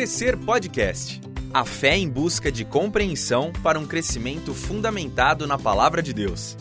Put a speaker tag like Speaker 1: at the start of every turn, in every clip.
Speaker 1: Crescer Podcast. A fé em busca de compreensão para um crescimento fundamentado na palavra de Deus.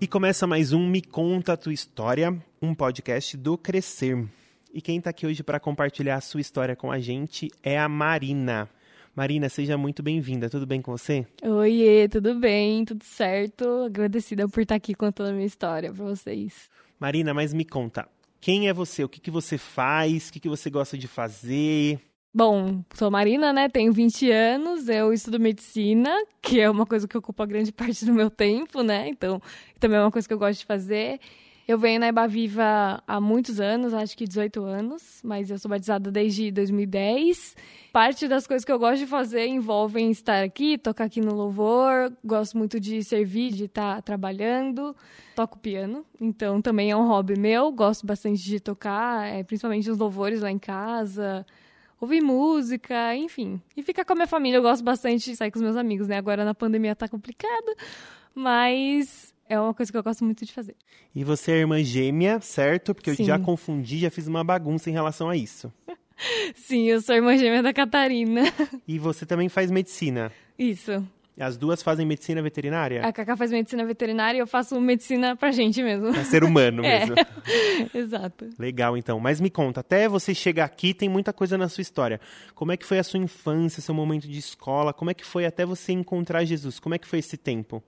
Speaker 2: E começa mais um Me Conta a Tua História, um podcast do Crescer. E quem está aqui hoje para compartilhar a sua história com a gente é a Marina. Marina, seja muito bem-vinda. Tudo bem com você?
Speaker 3: Oiê, tudo bem, tudo certo. Agradecida por estar aqui contando a minha história para vocês.
Speaker 2: Marina, mas me conta, quem é você? O que, que você faz? O que, que você gosta de fazer?
Speaker 3: Bom, sou Marina, né? Tenho 20 anos, eu estudo medicina, que é uma coisa que ocupa grande parte do meu tempo, né? Então, também é uma coisa que eu gosto de fazer. Eu venho na Eba Viva há muitos anos, acho que 18 anos, mas eu sou batizada desde 2010. Parte das coisas que eu gosto de fazer envolvem estar aqui, tocar aqui no louvor, gosto muito de servir, de estar trabalhando, toco piano, então também é um hobby meu, gosto bastante de tocar, é, principalmente os louvores lá em casa, ouvir música, enfim. E ficar com a minha família, eu gosto bastante de sair com os meus amigos, né? Agora na pandemia tá complicado, mas é uma coisa que eu gosto muito de fazer.
Speaker 2: E você é irmã gêmea, certo? Porque
Speaker 3: Sim.
Speaker 2: eu já confundi, já fiz uma bagunça em relação a isso.
Speaker 3: Sim, eu sou irmã gêmea da Catarina.
Speaker 2: E você também faz medicina.
Speaker 3: Isso.
Speaker 2: As duas fazem medicina veterinária?
Speaker 3: A Cacá faz medicina veterinária e eu faço medicina pra gente mesmo.
Speaker 2: É ser humano
Speaker 3: É.
Speaker 2: mesmo.
Speaker 3: Exato.
Speaker 2: Legal, então. Mas me conta, até você chegar aqui tem muita coisa na sua história. Como é que foi a sua infância, seu momento de escola? Como é que foi até você encontrar Jesus? Como é que foi esse tempo?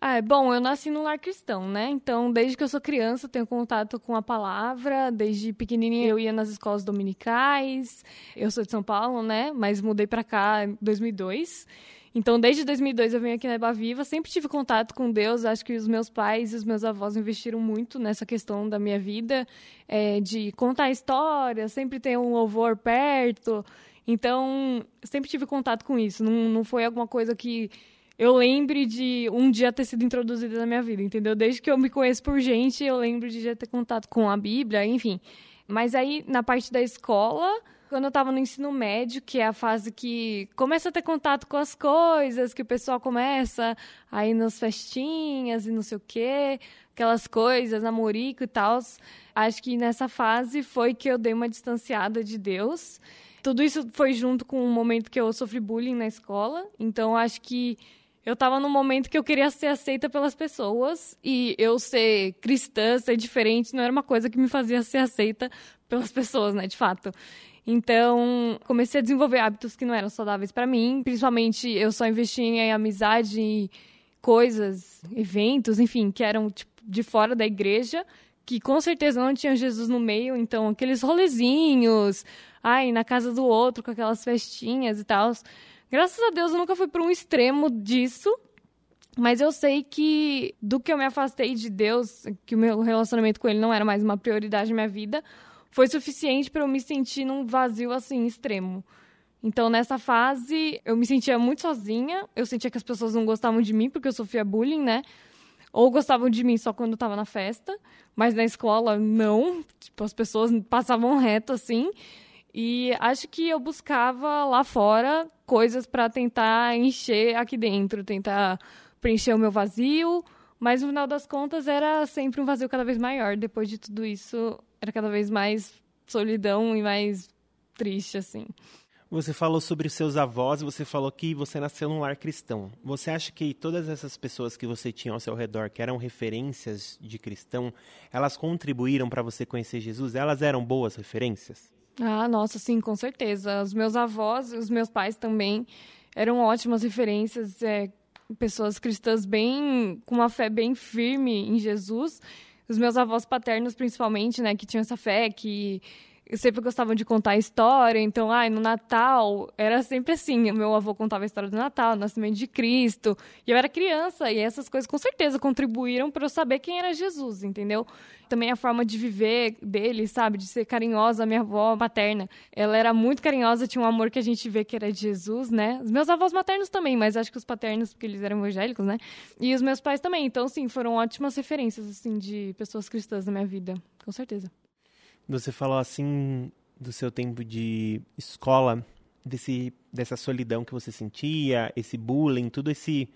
Speaker 3: Ah, bom, eu nasci num lar cristão, né? Então, desde que eu sou criança, eu tenho contato com a palavra. Desde pequenininha eu ia nas escolas dominicais. Eu sou de São Paulo, né? Mas mudei pra cá em 2002. Então, desde 2002 eu venho aqui na Eba Viva. Sempre tive contato com Deus. Acho que os meus pais e os meus avós investiram muito nessa questão da minha vida, é, de contar histórias, sempre ter um louvor perto. Então, sempre tive contato com isso. Não, não foi alguma coisa que eu lembre de um dia ter sido introduzida na minha vida, entendeu? Desde que eu me conheço por gente, eu lembro de já ter contato com a Bíblia, enfim. Mas aí, na parte da escola, quando eu tava no ensino médio, que é a fase que começa a ter contato com as coisas, que o pessoal começa a ir nas festinhas e não sei o quê, aquelas coisas, namorico e tal. Acho que nessa fase foi que eu dei uma distanciada de Deus. Tudo isso foi junto com um momento que eu sofri bullying na escola. Então, acho que eu tava num momento que eu queria ser aceita pelas pessoas e eu ser cristã, ser diferente, não era uma coisa que me fazia ser aceita pelas pessoas, né, de fato. Então, comecei a desenvolver hábitos que não eram saudáveis para mim, principalmente eu só investia em amizade, em coisas, eventos, enfim, que eram tipo, de fora da igreja, que com certeza não tinha Jesus no meio, então aqueles rolezinhos, ai, na casa do outro com aquelas festinhas e tal. Graças a Deus eu nunca fui para um extremo disso, mas eu sei que do que eu me afastei de Deus, que o meu relacionamento com ele não era mais uma prioridade na minha vida, foi suficiente para eu me sentir num vazio assim extremo. Então, nessa fase, eu me sentia muito sozinha, eu sentia que as pessoas não gostavam de mim porque eu sofria bullying, né? Ou gostavam de mim só quando eu tava na festa, mas na escola não, tipo, as pessoas passavam reto assim. E acho que eu buscava lá fora coisas para tentar encher aqui dentro, tentar preencher o meu vazio, mas no final das contas era sempre um vazio cada vez maior. Depois de tudo isso, era cada vez mais solidão e mais triste assim.
Speaker 2: Você falou sobre seus avós você falou que você nasceu num lar cristão. Você acha que todas essas pessoas que você tinha ao seu redor, que eram referências de cristão, elas contribuíram para você conhecer Jesus? Elas eram boas referências?
Speaker 3: Ah, nossa, sim, com certeza. Os meus avós, os meus pais também eram ótimas referências, é, pessoas cristãs bem com uma fé bem firme em Jesus. Os meus avós paternos, principalmente, né, que tinham essa fé, que sempre gostavam de contar história. Então, ai, no Natal era sempre assim. O meu avô contava a história do Natal, do nascimento de Cristo. E eu era criança, e essas coisas com certeza contribuíram para eu saber quem era Jesus, entendeu? Também a forma de viver dele, sabe? De ser carinhosa, minha avó paterna. Ela era muito carinhosa, tinha um amor que a gente vê que era de Jesus, né? Os meus avós maternos também, mas acho que os paternos, porque eles eram evangélicos, né? E os meus pais também. Então, sim, foram ótimas referências, assim, de pessoas cristãs na minha vida, com certeza.
Speaker 2: Você falou assim do seu tempo de escola, desse, dessa solidão que você sentia, esse bullying, tudo esse,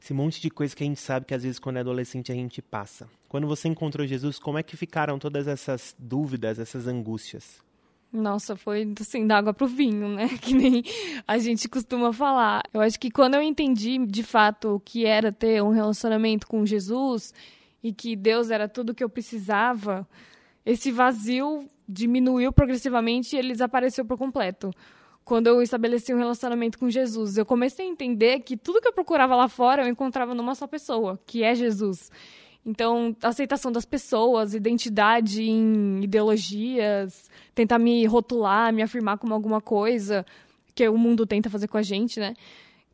Speaker 2: esse monte de coisa que a gente sabe que às vezes quando é adolescente a gente passa. Quando você encontrou Jesus, como é que ficaram todas essas dúvidas, essas angústias?
Speaker 3: Nossa, foi assim, da água pro vinho, né? Que nem a gente costuma falar. Eu acho que quando eu entendi de fato o que era ter um relacionamento com Jesus e que Deus era tudo que eu precisava, esse vazio diminuiu progressivamente e ele desapareceu por completo. Quando eu estabeleci um relacionamento com Jesus, eu comecei a entender que tudo que eu procurava lá fora eu encontrava numa só pessoa, que é Jesus. Então, aceitação das pessoas, identidade em ideologias, tentar me rotular, me afirmar como alguma coisa que o mundo tenta fazer com a gente, né?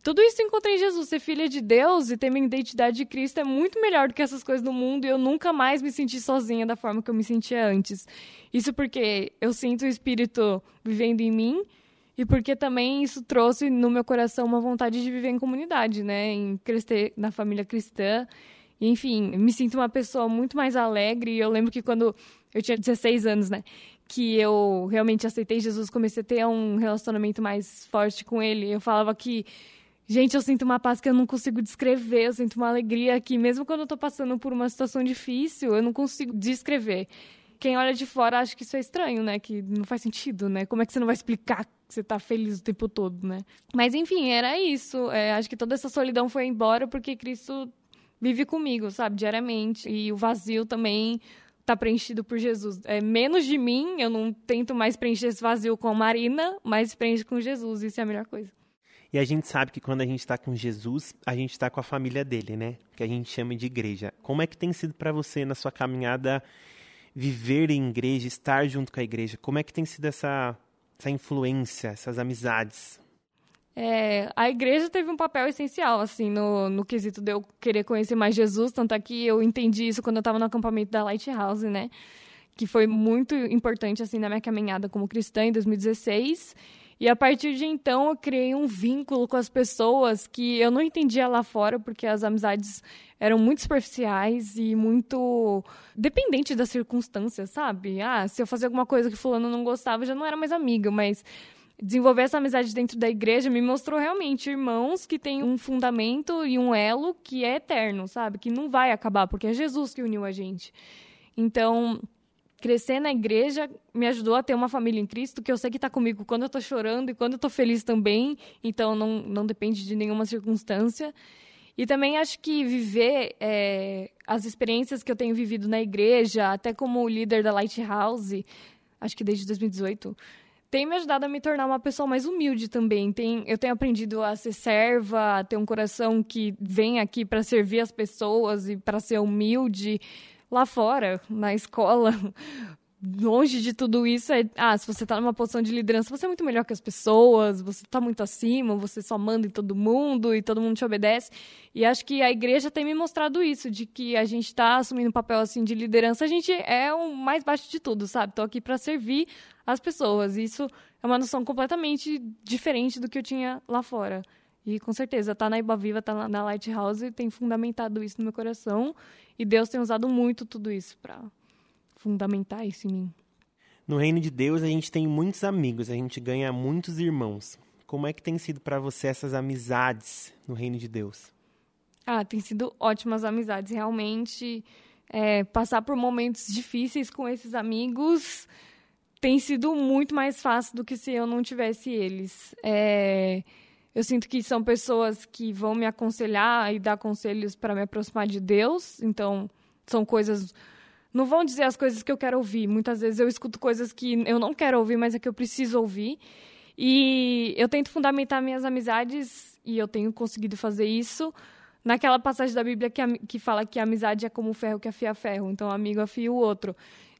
Speaker 3: Tudo isso encontrei em Jesus. Ser filha de Deus e ter minha identidade de Cristo é muito melhor do que essas coisas do mundo e eu nunca mais me senti sozinha da forma que eu me sentia antes. Isso porque eu sinto o Espírito vivendo em mim e porque também isso trouxe no meu coração uma vontade de viver em comunidade, né? Em crescer na família cristã enfim, me sinto uma pessoa muito mais alegre. E eu lembro que quando eu tinha 16 anos, né? Que eu realmente aceitei Jesus, comecei a ter um relacionamento mais forte com ele. Eu falava que, gente, eu sinto uma paz que eu não consigo descrever, eu sinto uma alegria que, mesmo quando eu tô passando por uma situação difícil, eu não consigo descrever. Quem olha de fora acha que isso é estranho, né? Que não faz sentido, né? Como é que você não vai explicar que você tá feliz o tempo todo, né? Mas enfim, era isso. É, acho que toda essa solidão foi embora porque Cristo vive comigo, sabe, diariamente. E o vazio também está preenchido por Jesus. É menos de mim, eu não tento mais preencher esse vazio com a Marina, mas preencho com Jesus, isso é a melhor coisa.
Speaker 2: E a gente sabe que quando a gente está com Jesus, a gente está com a família dele, né? Que a gente chama de igreja. Como é que tem sido para você na sua caminhada viver em igreja, estar junto com a igreja? Como é que tem sido essa, essa influência, essas amizades?
Speaker 3: É, a igreja teve um papel essencial, assim, no, no quesito de eu querer conhecer mais Jesus, tanto é que eu entendi isso quando eu estava no acampamento da Lighthouse, né? Que foi muito importante, assim, na minha caminhada como cristã em 2016. E a partir de então eu criei um vínculo com as pessoas que eu não entendia lá fora, porque as amizades eram muito superficiais e muito dependentes das circunstâncias, sabe? Ah, se eu fazer alguma coisa que fulano não gostava, já não era mais amiga, mas desenvolver essa amizade dentro da igreja me mostrou realmente irmãos que têm um fundamento e um elo que é eterno, sabe? Que não vai acabar, porque é Jesus que uniu a gente. Então, crescer na igreja me ajudou a ter uma família em Cristo que eu sei que está comigo quando eu estou chorando e quando eu estou feliz também. Então, não, não depende de nenhuma circunstância. E também acho que viver é, as experiências que eu tenho vivido na igreja, até como líder da Lighthouse, acho que desde 2018 tem me ajudado a me tornar uma pessoa mais humilde também. Tem, eu tenho aprendido a ser serva, a ter um coração que vem aqui para servir as pessoas e para ser humilde. Lá fora, na escola, longe de tudo isso, é, ah, se você está numa posição de liderança, você é muito melhor que as pessoas, você está muito acima, você só manda em todo mundo e todo mundo te obedece. E acho que a igreja tem me mostrado isso, de que a gente está assumindo um papel assim de liderança, a gente é o mais baixo de tudo, sabe? Estou aqui para servir as pessoas. Isso é uma noção completamente diferente do que eu tinha lá fora. E com certeza, tá na Iba Viva, tá na Lighthouse, tem fundamentado isso no meu coração. E Deus tem usado muito tudo isso para fundamentar isso em mim.
Speaker 2: No reino de Deus, a gente tem muitos amigos, a gente ganha muitos irmãos. Como é que tem sido para você essas amizades no reino de Deus?
Speaker 3: Ah, tem sido ótimas amizades. Realmente, é, passar por momentos difíceis com esses amigos tem sido muito mais fácil do que se eu não tivesse eles. É, eu sinto que são pessoas que vão me aconselhar e dar conselhos para me aproximar de Deus. Então, são coisas. Não vão dizer as coisas que eu quero ouvir. Muitas vezes eu escuto coisas que eu não quero ouvir, mas é que eu preciso ouvir. E eu tento fundamentar minhas amizades, e eu tenho conseguido fazer isso, naquela passagem da Bíblia que, que fala que a amizade é como o ferro que afia ferro. Então, um amigo afia o outro.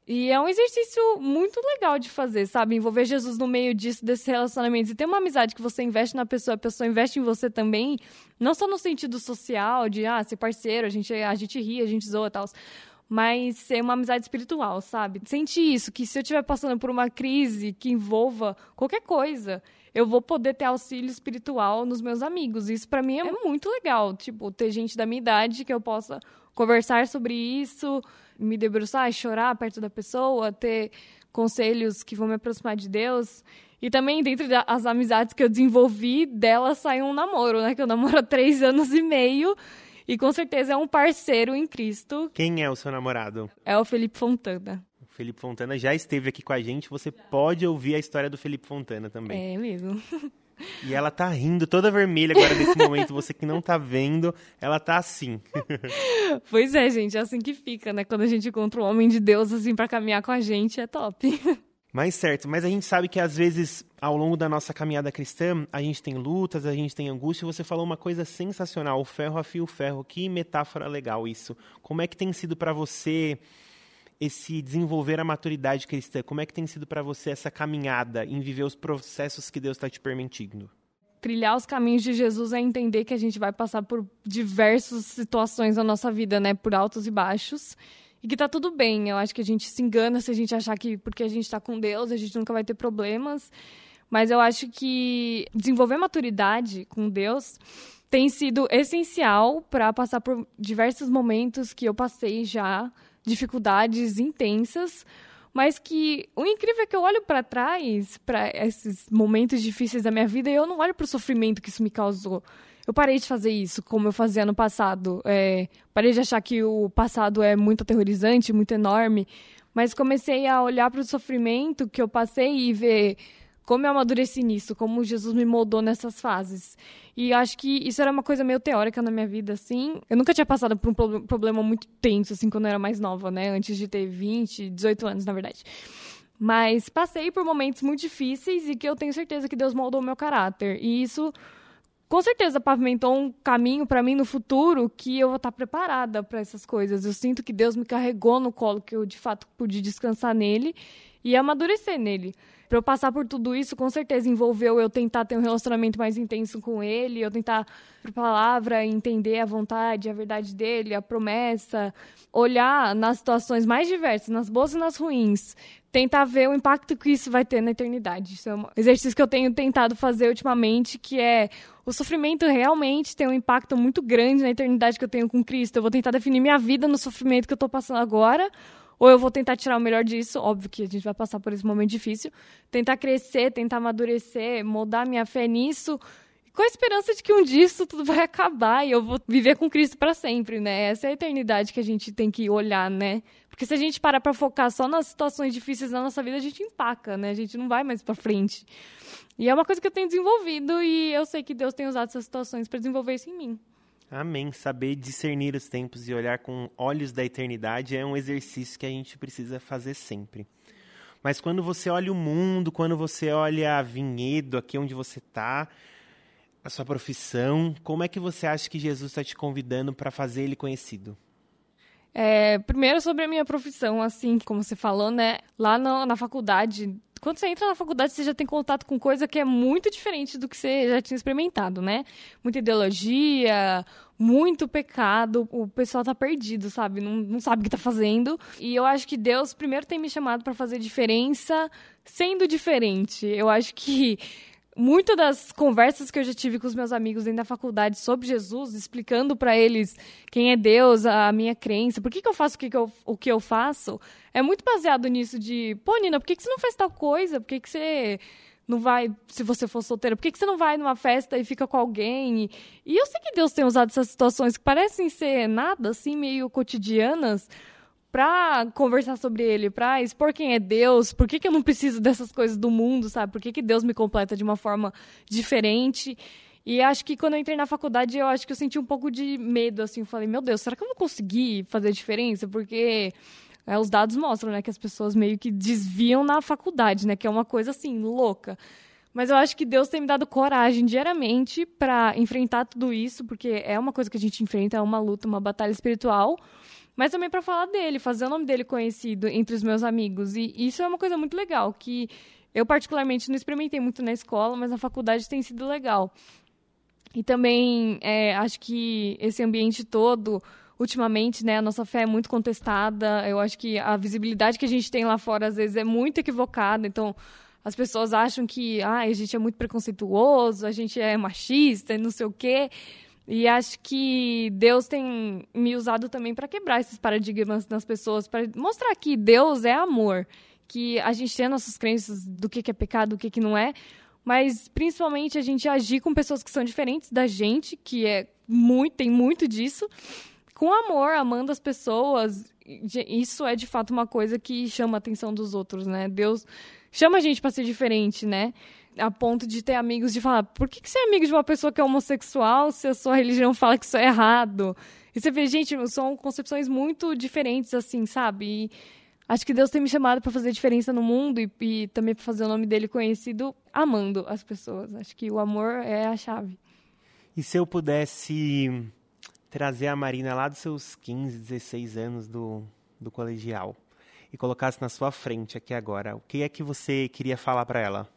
Speaker 3: E é um exercício muito legal de fazer, sabe? Envolver Jesus no meio disso, desses relacionamentos. E ter uma amizade que você investe na pessoa, a pessoa investe em você também. Não só no sentido social, de, ah, ser parceiro, a gente, a gente ri, a gente zoa e tal. Mas ser uma amizade espiritual, sabe? Sentir isso, que se eu estiver passando por uma crise que envolva qualquer coisa, eu vou poder ter auxílio espiritual nos meus amigos. Isso para mim é muito legal. Tipo, ter gente da minha idade que eu possa conversar sobre isso me debruçar, chorar perto da pessoa, ter conselhos que vão me aproximar de Deus. E também, dentro das amizades que eu desenvolvi, dela saiu um namoro, né? Que eu namoro há três anos e meio. E com certeza é um parceiro em Cristo.
Speaker 2: Quem é o seu namorado?
Speaker 3: É o Felipe Fontana.
Speaker 2: Felipe Fontana já esteve aqui com a gente, você pode ouvir a história do Felipe Fontana também.
Speaker 3: É mesmo.
Speaker 2: E ela tá rindo toda vermelha agora nesse momento, você que não tá vendo, ela tá assim.
Speaker 3: pois é, gente, é assim que fica, né? Quando a gente encontra um homem de Deus assim para caminhar com a gente, é top.
Speaker 2: Mas certo, mas a gente sabe que às vezes, ao longo da nossa caminhada cristã, a gente tem lutas, a gente tem angústia. Você falou uma coisa sensacional, o ferro afia o ferro. Que metáfora legal isso. Como é que tem sido para você esse desenvolver a maturidade cristã? Como é que tem sido para você essa caminhada em viver os processos que Deus está te permitindo?
Speaker 3: Trilhar os caminhos de Jesus é entender que a gente vai passar por diversas situações na nossa vida, né? Por altos e baixos. E que tá tudo bem. Eu acho que a gente se engana se a gente achar que porque a gente está com Deus, a gente nunca vai ter problemas. Mas eu acho que desenvolver maturidade com Deus tem sido essencial para passar por diversos momentos que eu passei já dificuldades intensas, mas que o incrível é que eu olho para trás, para esses momentos difíceis da minha vida, e eu não olho para o sofrimento que isso me causou. Eu parei de fazer isso como eu fazia no passado. É, parei de achar que o passado é muito aterrorizante, muito enorme, mas comecei a olhar para o sofrimento que eu passei e ver como eu amadureci nisso, como Jesus me moldou nessas fases. E acho que isso era uma coisa meio teórica na minha vida, assim. Eu nunca tinha passado por um problema muito tenso, assim, quando eu era mais nova, né? Antes de ter 20, 18 anos, na verdade. Mas passei por momentos muito difíceis e que eu tenho certeza que Deus moldou meu caráter. E isso, com certeza, pavimentou um caminho para mim no futuro que eu vou estar preparada para essas coisas. Eu sinto que Deus me carregou no colo, que eu de fato pude descansar nele e amadurecer nele. Para eu passar por tudo isso, com certeza envolveu eu tentar ter um relacionamento mais intenso com ele, eu tentar, por palavra, entender a vontade, a verdade dele, a promessa, olhar nas situações mais diversas, nas boas e nas ruins, tentar ver o impacto que isso vai ter na eternidade. Isso é um exercício que eu tenho tentado fazer ultimamente, que é o sofrimento realmente tem um impacto muito grande na eternidade que eu tenho com Cristo. Eu vou tentar definir minha vida no sofrimento que eu estou passando agora, ou eu vou tentar tirar o melhor disso, óbvio que a gente vai passar por esse momento difícil, tentar crescer, tentar amadurecer, moldar minha fé nisso, com a esperança de que um dia isso tudo vai acabar e eu vou viver com Cristo para sempre, né? Essa é a eternidade que a gente tem que olhar, né? Porque se a gente parar para focar só nas situações difíceis da nossa vida, a gente empaca, né? A gente não vai mais para frente. E é uma coisa que eu tenho desenvolvido e eu sei que Deus tem usado essas situações para desenvolver isso em mim.
Speaker 2: Amém. Saber discernir os tempos e olhar com olhos da eternidade é um exercício que a gente precisa fazer sempre. Mas quando você olha o mundo, quando você olha a vinhedo, aqui onde você está, a sua profissão, como é que você acha que Jesus está te convidando para fazer ele conhecido?
Speaker 3: É, primeiro sobre a minha profissão, assim, como você falou, né? Lá no, na faculdade, quando você entra na faculdade, você já tem contato com coisa que é muito diferente do que você já tinha experimentado, né? Muita ideologia, muito pecado, o pessoal tá perdido, sabe? Não, não sabe o que tá fazendo. E eu acho que Deus primeiro tem me chamado para fazer diferença sendo diferente. Eu acho que muitas das conversas que eu já tive com os meus amigos dentro da faculdade sobre Jesus, explicando para eles quem é Deus, a minha crença, por que, que eu faço o que, que eu, o que eu faço, é muito baseado nisso de, pô, Nina, por que, que você não faz tal coisa? Por que, que você não vai, se você for solteira, por que, que você não vai numa festa e fica com alguém? E, eu sei que Deus tem usado essas situações que parecem ser nada, assim, meio cotidianas, pra conversar sobre ele, pra expor quem é Deus, por que, que eu não preciso dessas coisas do mundo, sabe? Por que, que Deus me completa de uma forma diferente? E acho que quando eu entrei na faculdade, eu acho que eu senti um pouco de medo, assim. Eu falei, meu Deus, será que eu vou conseguir fazer diferença? Porque é, os dados mostram, né, que as pessoas meio que desviam na faculdade, né? Que é uma coisa, assim, louca. Mas eu acho que Deus tem me dado coragem diariamente para enfrentar tudo isso, porque é uma coisa que a gente enfrenta, é uma luta, uma batalha espiritual mas também para falar dele, fazer o nome dele conhecido entre os meus amigos. E isso é uma coisa muito legal, que eu particularmente não experimentei muito na escola, mas na faculdade tem sido legal. E também é, acho que esse ambiente todo, ultimamente, né, a nossa fé é muito contestada. Eu acho que a visibilidade que a gente tem lá fora às vezes é muito equivocada. Então, as pessoas acham que ah, a gente é muito preconceituoso, a gente é machista, não sei o quê. E acho que Deus tem me usado também para quebrar esses paradigmas nas pessoas, para mostrar que Deus é amor, que a gente tem nossas crenças do que é pecado, do que não é, mas principalmente a gente agir com pessoas que são diferentes da gente, que é muito, tem muito disso, com amor, amando as pessoas isso é de fato uma coisa que chama a atenção dos outros, né? Deus chama a gente para ser diferente, né? A ponto de ter amigos de falar, por que, que você é amigo de uma pessoa que é homossexual se a sua religião fala que isso é errado? E você vê, gente, são concepções muito diferentes, assim, sabe? E acho que Deus tem me chamado para fazer diferença no mundo e, e também para fazer o nome dele conhecido amando as pessoas. Acho que o amor é a chave.
Speaker 2: E se eu pudesse trazer a Marina lá dos seus 15, 16 anos do, do colegial e colocasse na sua frente aqui agora, o que é que você queria falar para ela?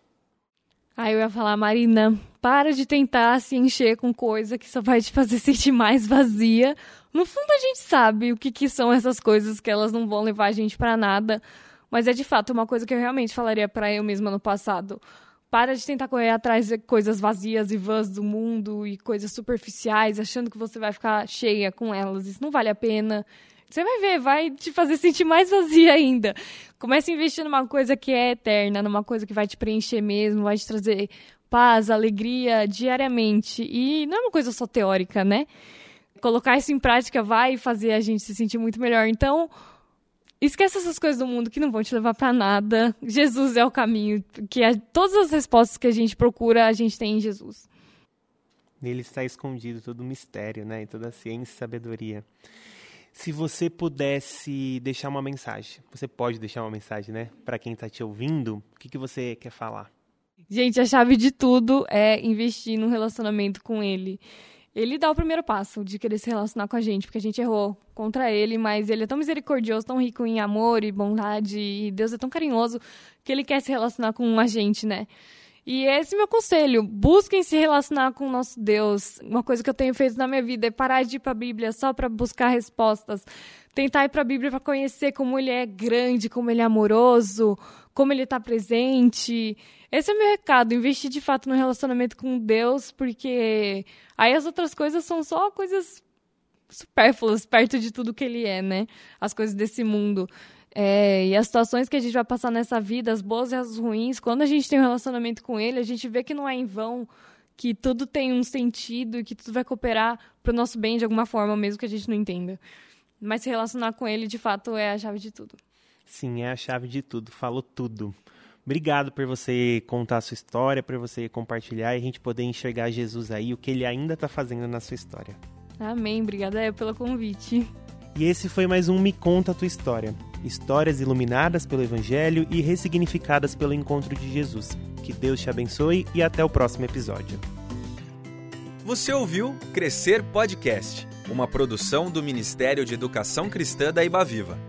Speaker 3: Aí eu ia falar, Marina, para de tentar se encher com coisa que só vai te fazer sentir mais vazia. No fundo, a gente sabe o que, que são essas coisas, que elas não vão levar a gente para nada. Mas é de fato uma coisa que eu realmente falaria para eu mesma no passado. Para de tentar correr atrás de coisas vazias e vãs do mundo e coisas superficiais, achando que você vai ficar cheia com elas. Isso não vale a pena. Você vai ver, vai te fazer sentir mais vazia ainda. Comece a investir numa coisa que é eterna, numa coisa que vai te preencher mesmo, vai te trazer paz, alegria diariamente. E não é uma coisa só teórica, né? Colocar isso em prática vai fazer a gente se sentir muito melhor. Então, Esquece essas coisas do mundo que não vão te levar para nada. Jesus é o caminho, que é, todas as respostas que a gente procura, a gente tem em Jesus.
Speaker 2: Nele está escondido todo o mistério, né? E toda a ciência e sabedoria. Se você pudesse deixar uma mensagem, você pode deixar uma mensagem, né? Para quem está te ouvindo, o que, que você quer falar?
Speaker 3: Gente, a chave de tudo é investir num relacionamento com ele ele dá o primeiro passo de querer se relacionar com a gente, porque a gente errou contra ele, mas ele é tão misericordioso, tão rico em amor e bondade, e Deus é tão carinhoso que ele quer se relacionar com a gente, né? E esse é meu conselho. Busquem se relacionar com o nosso Deus. Uma coisa que eu tenho feito na minha vida é parar de ir para a Bíblia só para buscar respostas. Tentar ir para a Bíblia para conhecer como ele é grande, como ele é amoroso, como ele está presente. Esse é o meu recado, investir de fato no relacionamento com Deus, porque aí as outras coisas são só coisas supérfluas perto de tudo que ele é, né? As coisas desse mundo. É, e as situações que a gente vai passar nessa vida, as boas e as ruins, quando a gente tem um relacionamento com ele, a gente vê que não é em vão, que tudo tem um sentido e que tudo vai cooperar para o nosso bem de alguma forma, mesmo que a gente não entenda. Mas se relacionar com ele, de fato, é a chave de tudo.
Speaker 2: Sim, é a chave de tudo. Falou tudo. Obrigado por você contar a sua história, por você compartilhar e a gente poder enxergar Jesus aí, o que ele ainda está fazendo na sua história.
Speaker 3: Amém. Obrigada pelo convite.
Speaker 2: E esse foi mais um Me Conta a Tua História. Histórias iluminadas pelo Evangelho e ressignificadas pelo encontro de Jesus. Que Deus te abençoe e até o próximo episódio.
Speaker 1: Você ouviu Crescer Podcast, uma produção do Ministério de Educação Cristã da Ibaviva.